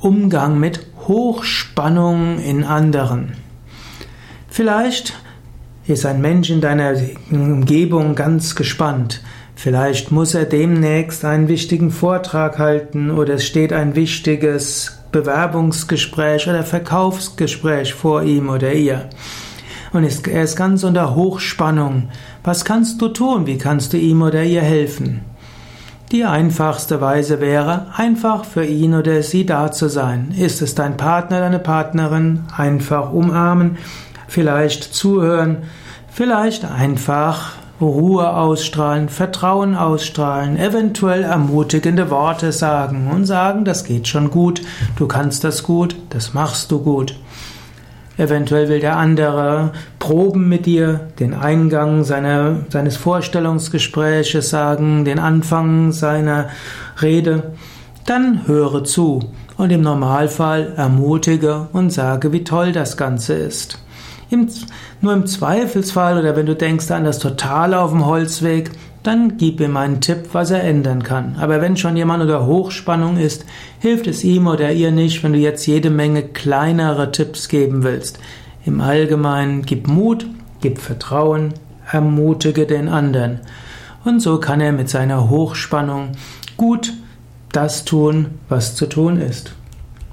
Umgang mit Hochspannung in anderen. Vielleicht ist ein Mensch in deiner Umgebung ganz gespannt. Vielleicht muss er demnächst einen wichtigen Vortrag halten oder es steht ein wichtiges Bewerbungsgespräch oder Verkaufsgespräch vor ihm oder ihr. Und er ist ganz unter Hochspannung. Was kannst du tun? Wie kannst du ihm oder ihr helfen? Die einfachste Weise wäre, einfach für ihn oder sie da zu sein. Ist es dein Partner, deine Partnerin? Einfach umarmen, vielleicht zuhören, vielleicht einfach Ruhe ausstrahlen, Vertrauen ausstrahlen, eventuell ermutigende Worte sagen und sagen, das geht schon gut, du kannst das gut, das machst du gut. Eventuell will der andere proben mit dir, den Eingang seiner, seines Vorstellungsgespräches sagen, den Anfang seiner Rede. Dann höre zu und im Normalfall ermutige und sage, wie toll das Ganze ist. Im, nur im Zweifelsfall oder wenn du denkst an das Totale auf dem Holzweg, dann gib ihm einen Tipp, was er ändern kann. Aber wenn schon jemand unter Hochspannung ist, hilft es ihm oder ihr nicht, wenn du jetzt jede Menge kleinere Tipps geben willst. Im Allgemeinen gib Mut, gib Vertrauen, ermutige den anderen. Und so kann er mit seiner Hochspannung gut das tun, was zu tun ist.